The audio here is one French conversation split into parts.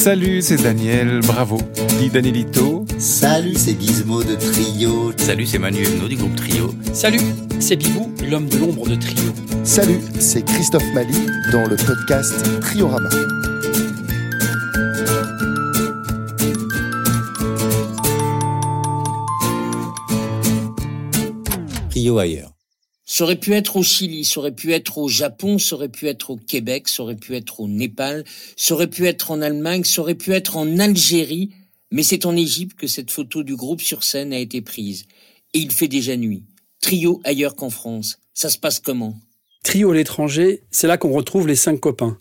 Salut, c'est Daniel, bravo. Dis Danielito. Salut, c'est Gizmo de Trio. Salut, c'est Manu Evno du groupe Trio. Salut, c'est Bibou, l'homme de l'ombre de Trio. Salut, c'est Christophe Mali dans le podcast Triorama. Trio ailleurs. Ça aurait pu être au Chili, ça aurait pu être au Japon, ça aurait pu être au Québec, ça aurait pu être au Népal, ça aurait pu être en Allemagne, ça aurait pu être en Algérie, mais c'est en Égypte que cette photo du groupe sur scène a été prise. Et il fait déjà nuit. Trio ailleurs qu'en France. Ça se passe comment? Trio à l'étranger, c'est là qu'on retrouve les cinq copains.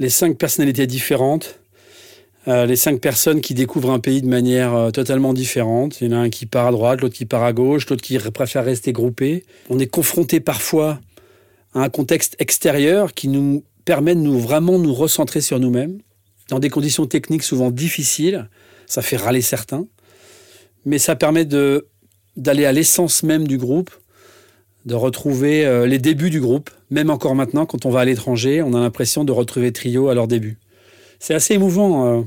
Les cinq personnalités différentes, euh, les cinq personnes qui découvrent un pays de manière euh, totalement différente. Il y en a un qui part à droite, l'autre qui part à gauche, l'autre qui préfère rester groupé. On est confronté parfois à un contexte extérieur qui nous permet de nous vraiment nous recentrer sur nous-mêmes, dans des conditions techniques souvent difficiles. Ça fait râler certains, mais ça permet d'aller à l'essence même du groupe, de retrouver euh, les débuts du groupe. Même encore maintenant, quand on va à l'étranger, on a l'impression de retrouver Trio à leur début. C'est assez émouvant.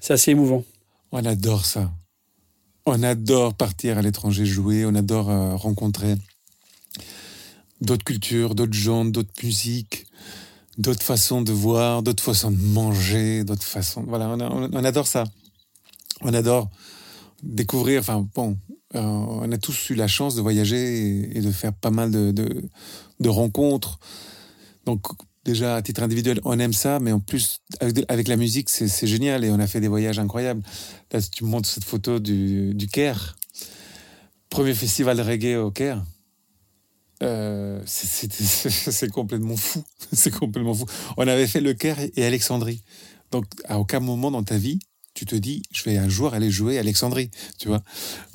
C'est assez émouvant. On adore ça. On adore partir à l'étranger jouer, on adore euh, rencontrer d'autres cultures, d'autres gens, d'autres musiques, d'autres façons de voir, d'autres façons de manger, d'autres façons. Voilà, on, adore ça. On adore découvrir. Enfin, bon, euh, on a tous eu la chance de voyager et, de faire pas mal de, de rencontres. Donc, déjà, à titre individuel, on aime ça, mais en plus, avec, la musique, c'est génial et on a fait des voyages incroyables. Là, tu montres cette photo du, Caire, premier festival de reggae au Caire. Euh, c'est complètement fou. C'est complètement fou. On avait fait le Caire et Alexandrie. Donc, à aucun moment dans ta vie, tu te dis, je vais un jour aller jouer à Alexandrie, tu vois.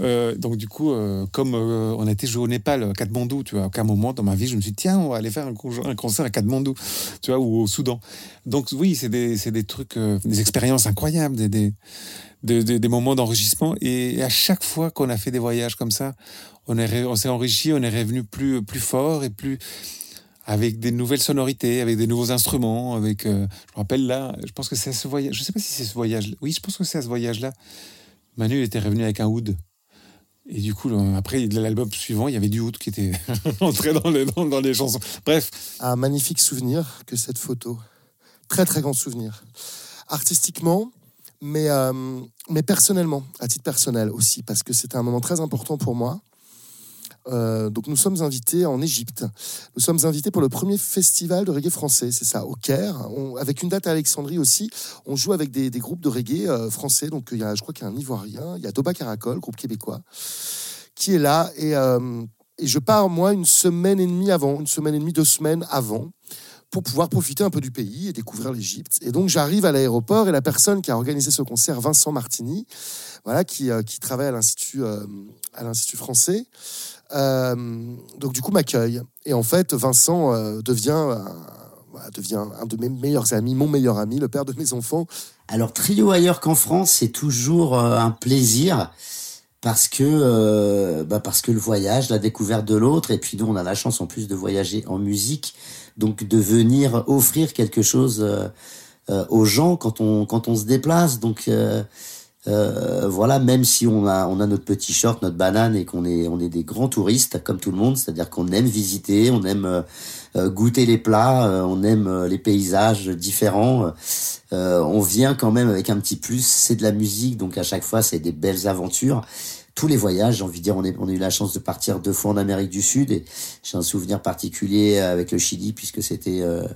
Euh, donc, du coup, euh, comme euh, on a été jouer au Népal, à Katmandou, tu vois, à aucun moment dans ma vie, je me suis dit, tiens, on va aller faire un, con- un concert à Katmandou, tu vois, ou au Soudan. Donc, oui, c'est des, des trucs, des expériences incroyables, des, des, des, moments d'enrichissement. Et, à chaque fois qu'on a fait des voyages comme ça, on est ré- on s'est enrichi, on est revenu plus, plus fort et plus avec des nouvelles sonorités, avec des nouveaux instruments, avec. euh, je me rappelle là, je pense que c'est à ce voyage. Je sais pas si c'est ce voyage. Oui, je pense que c'est à ce voyage-là. Manu était revenu avec un oud. Et du coup, là, après l'album suivant, il y avait du oud qui était entré dans les, dans les chansons. Bref, Un magnifique souvenir que cette photo. Très très grand souvenir. Artistiquement, mais, euh, mais personnellement, à titre personnel aussi, parce que c'était un moment très important pour moi. Euh, donc nous sommes invités en Égypte. Nous sommes invités pour le premier festival de reggae français, c'est ça, au Caire, avec une date à Alexandrie aussi. On joue avec des, groupes de reggae euh, français. Donc il y a, je crois qu'il y a un Ivoirien, il y a Toba Caracol, groupe québécois, qui est là. Et, euh, et je pars moi une semaine et demie avant, une semaine et demie, deux semaines avant, pour pouvoir profiter un peu du pays et découvrir l'Égypte. Et donc j'arrive à l'aéroport et la personne qui a organisé ce concert, Vincent Martini, voilà, qui, euh, qui travaille à l'Institut euh, à l'Institut français, euh, donc du coup m'accueille. Et en fait, Vincent devient, voilà, devient un de mes meilleurs amis, mon meilleur ami, le père de mes enfants. Alors, Trio ailleurs qu'en France, c'est toujours un plaisir parce que, bah, parce que le voyage, la découverte de l'autre, et puis nous, on a la chance en plus de voyager en musique, donc de venir offrir quelque chose euh, euh, aux gens quand on, quand on se déplace. Donc, euh, voilà, même si on a, on a notre petit short, notre banane et qu'on est, on est des grands touristes comme tout le monde, c'est-à-dire qu'on aime visiter, on aime goûter les plats, on aime les paysages différents. on vient quand même avec un petit plus, c'est de la musique, donc à chaque fois c'est des belles aventures. Tous les voyages, j'ai envie de dire, on, est, on a eu la chance de partir deux fois en Amérique du Sud et j'ai un souvenir particulier avec le Chili puisque c'était euh,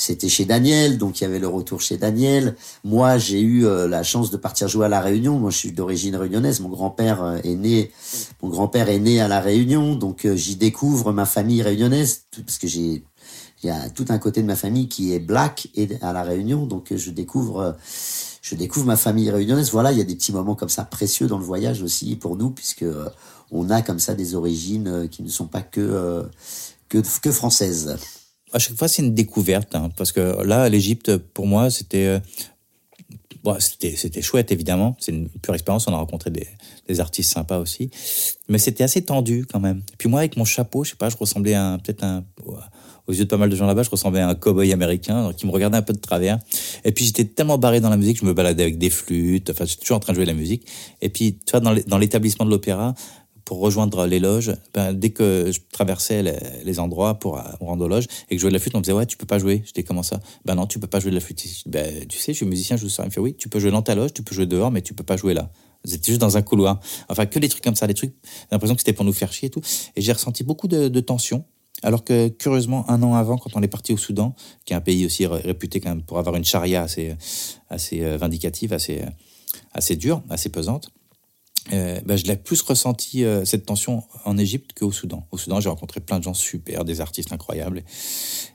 c'était chez Daniel, donc il y avait le retour chez Daniel. Moi, j'ai eu euh, la chance de partir jouer à la Réunion. Moi, je suis d'origine réunionnaise. Mon grand-père euh, est né, mon grand-père est né à la Réunion, donc euh, j'y découvre ma famille réunionnaise parce que j'ai il y a tout un côté de ma famille qui est black et à la Réunion, donc euh, je découvre euh, je découvre ma famille réunionnaise. Voilà, il y a des petits moments comme ça précieux dans le voyage aussi pour nous puisque euh, on a comme ça des origines qui ne sont pas que que, françaises. À chaque fois, c'est une découverte, hein, parce que là, l'Égypte, pour moi, c'était, bon, c'était, chouette évidemment. C'est une pure expérience. On a rencontré des, des artistes sympas aussi, mais c'était assez tendu quand même. Et puis moi, avec mon chapeau, je sais pas, je ressemblais peut-être un, aux yeux de pas mal de gens là-bas, je ressemblais à un cow-boy américain qui me regardait un peu de travers. Et puis j'étais tellement barré dans la musique, je me baladais avec des flûtes, enfin j'étais toujours en train de jouer de la musique. Et puis tu vois, dans l'établissement de l'opéra, pour rejoindre les loges, ben, dès que je traversais les, endroits pour rendre aux loges et que je jouais de la flûte, on me disait ouais tu peux pas jouer. J'étais comment ça? Ben non tu peux pas jouer de la flûte. Ben tu sais je suis musicien, je joue ça. Il me fait oui tu peux jouer dans ta loge, tu peux jouer dehors, mais tu peux pas jouer là. C'était juste dans un couloir. Enfin que des trucs comme ça, des trucs. J'ai l'impression que c'était pour nous faire chier et tout. Et j'ai ressenti beaucoup de tension. Alors que curieusement, un an avant, quand on est parti au Soudan, qui est un pays aussi réputé pour avoir une charia assez, assez euh, vindicative, assez, assez dure, assez pesante, euh, bah, je l'ai plus ressenti euh, cette tension en Égypte qu'au Soudan. Au Soudan, j'ai rencontré plein de gens super, des artistes incroyables.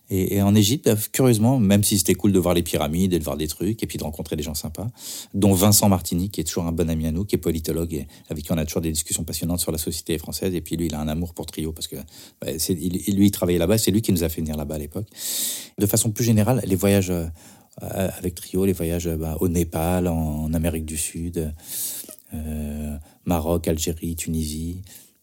Et, en Égypte, bah, curieusement, même si c'était cool de voir les pyramides et de voir des trucs, et puis de rencontrer des gens sympas, dont Vincent Martini, qui est toujours un bon ami à nous, qui est politologue et avec qui on a toujours des discussions passionnantes sur la société française. Et puis lui, il a un amour pour Trio parce que bah, lui, il travaillait là-bas. C'est lui qui nous a fait venir là-bas à l'époque. De façon plus générale, les voyages euh, avec Trio, les voyages au Népal, en Amérique du Sud. Euh, Maroc, Algérie, Tunisie,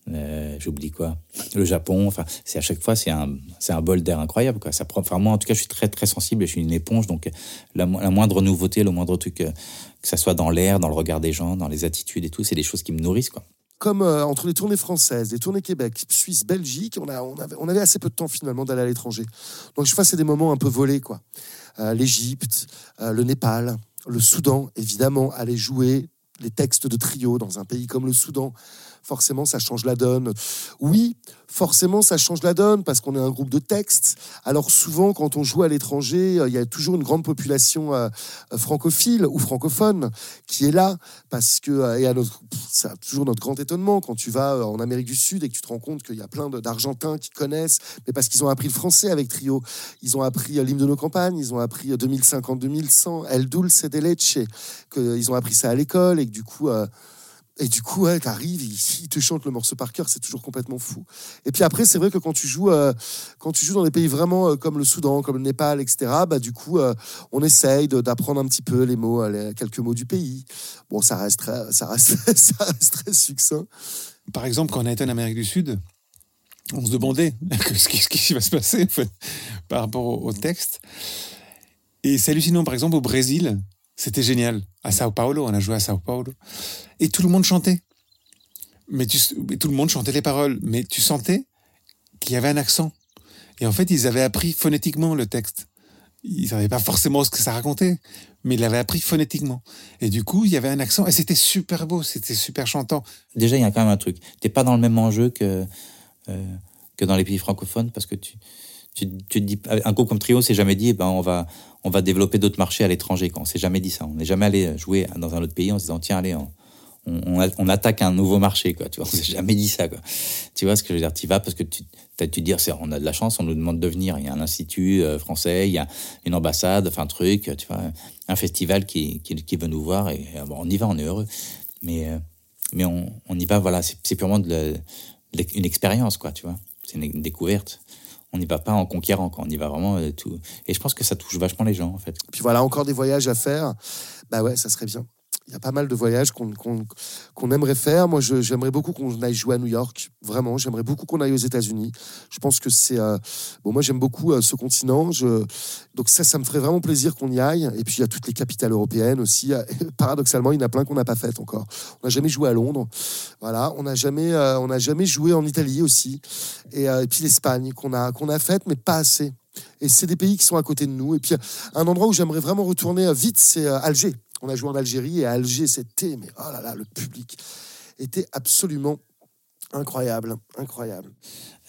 euh, j'oublie quoi, le Japon. Enfin, c'est à chaque fois c'est un c'est un bol d'air incroyable quoi. Ça. Enfin moi en tout cas je suis très très sensible. Je suis une éponge donc la, moindre nouveauté, le moindre truc euh, que ça soit dans l'air, dans le regard des gens, dans les attitudes et tout, c'est des choses qui me nourrissent quoi. Comme entre les tournées françaises, les tournées Québec, Suisse, Belgique, on, a, on, avait, assez peu de temps finalement d'aller à l'étranger. Donc je c'est des moments un peu volés quoi. L'Égypte, le Népal, le Soudan, évidemment, aller jouer les textes de trio dans un pays comme le Soudan, forcément ça change la donne. Oui, forcément ça change la donne parce qu'on est un groupe de textes. Alors souvent quand on joue à l'étranger, euh, il y a toujours une grande population euh, euh, francophile ou francophone qui est là parce que et à notre ça toujours notre grand étonnement quand tu vas en Amérique du Sud et que tu te rends compte qu'il y a plein d'Argentins qui connaissent, mais parce qu'ils ont appris le français avec Trio, ils ont appris l'hymne de nos campagnes, ils ont appris 2050-2100, El Dulce de Leche, qu'ils ont appris ça à l'école et du coup et du coup, ouais, t'arrives, il, il, te chante le morceau par cœur, c'est toujours complètement fou. Et puis après, c'est vrai que quand tu joues, euh, quand tu joues dans des pays vraiment euh, comme le Soudan, comme le Népal, etc., bah du coup, euh, on essaye d'apprendre un petit peu les mots, quelques mots du pays. Bon, ça reste très, ça reste, ça reste très succinct. Par exemple, quand on a été en Amérique du Sud, on se demandait ce qui, va se passer par rapport au, au texte. Et c'est hallucinant, par exemple, au Brésil, c'était génial. À Sao Paulo, on a joué à Sao Paulo. Et tout le monde chantait. Mais tout le monde chantait les paroles. Mais tu sentais qu'il y avait un accent. Et en fait, ils avaient appris phonétiquement le texte. Ils savaient pas forcément ce que ça racontait, mais ils l'avaient appris phonétiquement. Et du coup, il y avait un accent et c'était super beau, c'était super chantant. Déjà, il y a quand même un truc. T'es pas dans le même enjeu que, euh, que dans les pays francophones parce que tu, tu, tu dis, un groupe comme Trio s'est jamais dit, eh ben, on va, on va développer d'autres marchés à l'étranger. On s'est jamais dit ça. On n'est jamais allé jouer dans un autre pays en se disant, tiens, allez, on, attaque un nouveau marché, quoi. Tu on s'est jamais dit ça. Tu vois ce que je veux dire? Tu vas parce que tu, tu dire, c'est, on a de la chance, on nous demande de venir. Il y a un institut euh, français, il y a une ambassade, un truc, tu vois, un festival qui, veut nous voir bon, on y va, on est heureux. Mais, euh, on, y va, voilà, c'est purement une expérience, quoi, tu vois. C'est une découverte on n'y va pas en conquérant, on y va vraiment euh, tout. Et je pense que ça touche vachement les gens, en fait. Puis voilà, encore des voyages à faire. Bah ouais, ça serait bien il y a pas mal de voyages qu'on aimerait faire. Moi, j'aimerais beaucoup qu'on aille jouer à New York. Vraiment, j'aimerais beaucoup qu'on aille aux États-Unis. Je pense que c'est. Euh, bon, moi, j'aime beaucoup euh, ce continent. Donc, ça, ça me ferait vraiment plaisir qu'on y aille. Et puis, il y a toutes les capitales européennes aussi. Paradoxalement, il y en a plein qu'on n'a pas faites encore. On n'a jamais joué à Londres. Voilà. On n'a jamais, euh, jamais joué en Italie aussi. Et, et puis, l'Espagne, qu'on a, qu'on a faite, mais pas assez. Et c'est des pays qui sont à côté de nous. Et puis, un endroit où j'aimerais vraiment retourner vite, c'est Alger. On a joué en Algérie et à Alger, c'était, mais oh là là, le public était absolument incroyable, incroyable.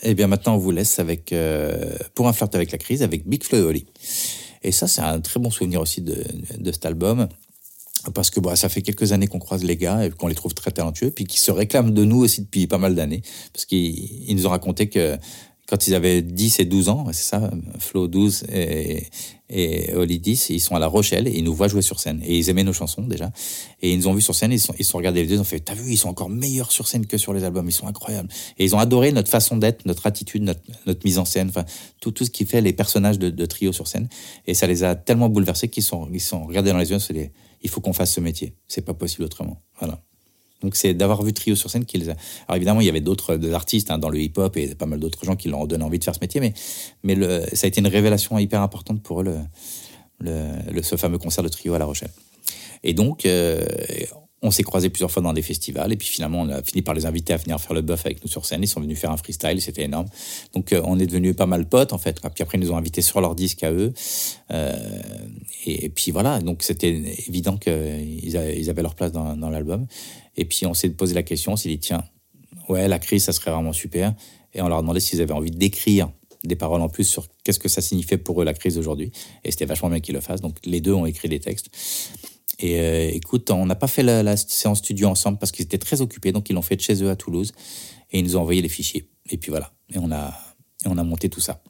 Eh bien, maintenant, on vous laisse avec euh, Pour un flirt avec la crise avec Big Flo et. Et ça, c'est un très bon souvenir aussi de, de cet album. Parce que bah, ça fait quelques années qu'on croise les gars et qu'on les trouve très talentueux, puis qui se réclament de nous aussi depuis pas mal d'années. Parce qu'ils nous ont raconté que quand ils avaient 10 et 12 ans, c'est ça, Flo 12 et, et Oli 10, ils sont à La Rochelle et ils nous voient jouer sur scène. Et ils aimaient nos chansons déjà. Et ils nous ont vus sur scène, ils sont, ils sont regardés les deux, ils ont fait, t'as vu, ils sont encore meilleurs sur scène que sur les albums, ils sont incroyables. Et ils ont adoré notre façon d'être, notre attitude, notre, mise en scène, tout, ce qui fait les personnages de, de, trio sur scène. Et ça les a tellement bouleversés qu'ils sont, ils sont regardés dans les yeux, c'est il faut qu'on fasse ce métier. C'est pas possible autrement. Voilà. Donc c'est d'avoir vu Trio sur scène qui les a. Alors évidemment, il y avait d'autres euh, artistes hein, dans le hip-hop et pas mal d'autres gens qui leur ont donné envie de faire ce métier, mais, mais ça a été une révélation hyper importante pour eux, le- ce fameux concert de Trio à La Rochelle. Et donc, euh, on s'est croisés plusieurs fois dans des festivals, et puis finalement, on a fini par les inviter à venir faire le bœuf avec nous sur scène. Ils sont venus faire un freestyle, c'était énorme. Donc, euh, on est devenus pas mal potes, en fait. Puis après, ils nous ont invités sur leur disque à eux. Euh, et, puis voilà, donc c'était évident qu'ils avaient, leur place dans, l'album. Et puis, on s'est posé la question, on s'est dit, tiens, ouais, la crise, ça serait vraiment super. Et on leur a demandé s'ils avaient envie d'écrire des paroles en plus sur qu'est-ce que ça signifiait pour eux la crise d'aujourd'hui. Et c'était vachement bien qu'ils le fassent. Donc les deux ont écrit des textes. Et euh, écoute, on n'a pas fait la, la séance studio ensemble parce qu'ils étaient très occupés, donc ils l'ont fait de chez eux à Toulouse et ils nous ont envoyé les fichiers. Et puis voilà, et on a, et on a monté tout ça.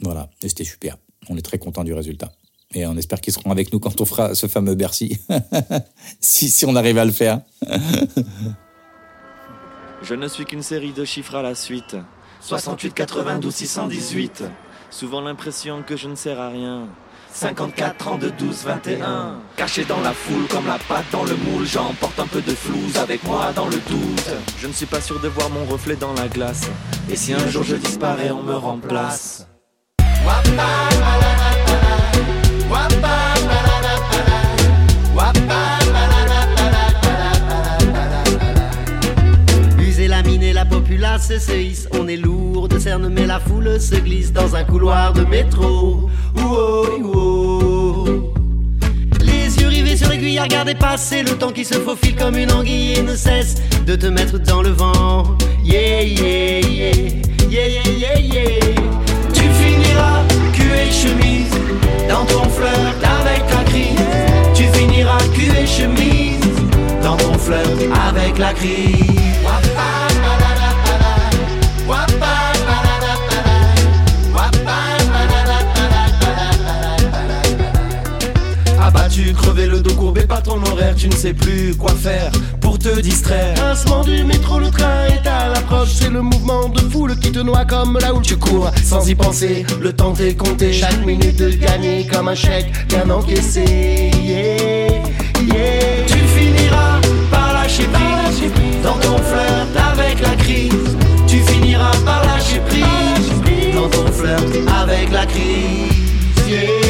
Voilà, et c'était super. On est très content du résultat. Et on espère qu'ils seront avec nous quand on fera ce fameux Bercy, si, si on arrive à le faire. Je ne suis qu'une série de chiffres à la suite. 68, 92, 618. Souvent l'impression que je ne sers à rien. 54, 32, 12, 21. Caché dans la foule comme la patte dans le moule, j'emporte un peu de flouze avec moi dans le doute. Je ne suis pas sûr de voir mon reflet dans la glace. Et si un jour je disparais, on me remplace. User la mine et la populace se hisse. On est lourd mais la foule se glisse dans un couloir de métro. Ouo, ouo. Les yeux rivés sur l'aiguille à regarder passer le temps qui se faufile comme une anguille et ne cesse de te mettre dans le vent. Yeah, yeah, yeah, yeah, yeah, yeah, yeah. Tu finiras cul et chemise dans ton flirt avec la crise. Tu finiras cul et chemise dans ton flirt avec la crise. Le dos courbé, pas ton horaire, tu ne sais plus quoi faire pour te distraire. Pincement du métro, le train est à l'approche. C'est le mouvement de foule qui te noie comme là où tu cours. Sans y penser, le temps t'est compté. Chaque minute de gagner comme un chèque bien encaissé. Yeah, yeah. Tu finiras par lâcher prise dans ton flirt avec la crise. Tu finiras par lâcher prise dans ton flirt avec la crise. Yeah,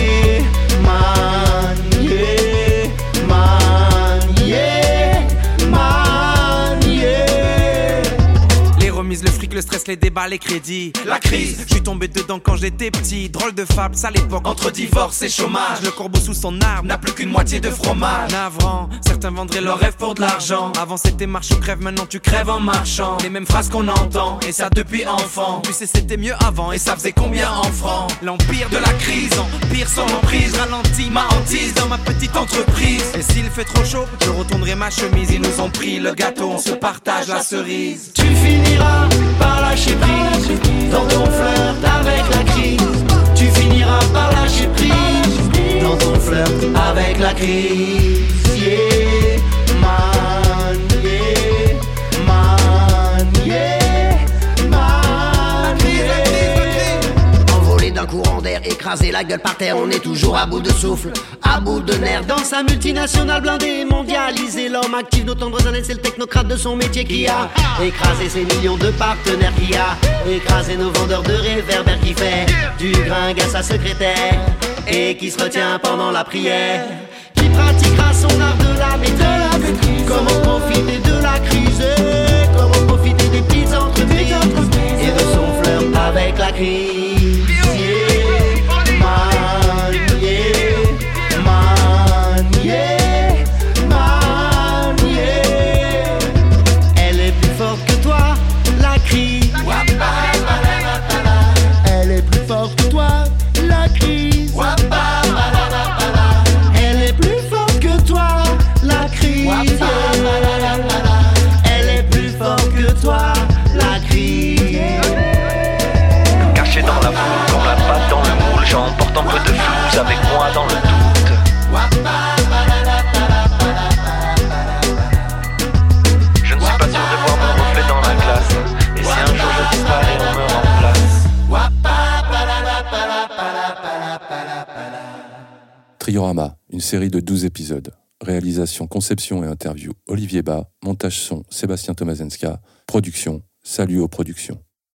Google les débats, les crédits. La crise, je suis tombé dedans quand j'étais petit. Drôle de fable, ça l'époque. Entre divorce et chômage, Le corbeau sous son arbre n'a plus qu'une moitié de fromage. Navrant, certains vendraient Leur rêve pour de l'argent. Avant c'était marche ou crève, maintenant tu crèves Crève en marchant, les mêmes phrases qu'on entend, et ça depuis enfant. Tu sais, c'était mieux avant Et ça faisait combien en francs? L'empire de la crise, empire sans emprise, ralentit ma hantise dans ma petite entreprise. Et s'il fait trop chaud, je retournerai ma chemise. Ils nous ont pris le gâteau, on se partage la cerise. Tu finiras par lâcher prise dans ton flirt avec la crise. Tu finiras par lâcher prise dans ton flirt avec la crise. Écrasé la gueule par terre, on est toujours à bout de souffle, à bout de nerfs. Dans sa multinationale blindée, mondialisée, l'homme actif nos tendres années, c'est le technocrate de son métier qui a écrasé ses millions de partenaires, qui a écrasé nos vendeurs de réverbères, qui fait du gringue à sa secrétaire et qui se retient pendant la prière, qui pratiquera son art de la maîtrise. Comment profiter de la crise, comment profiter des petites entreprises et de son flirt avec la crise? Un de flouze avec moi dans le doute. Je ne suis pas sûr de voir mon reflet dans la glace. Et si un jour je disparais, on me remplace. Triorama, une série de 12 épisodes. réalisation, conception et interview Olivier Bas, montage son Sébastien Tomazenska, production Salut aux productions.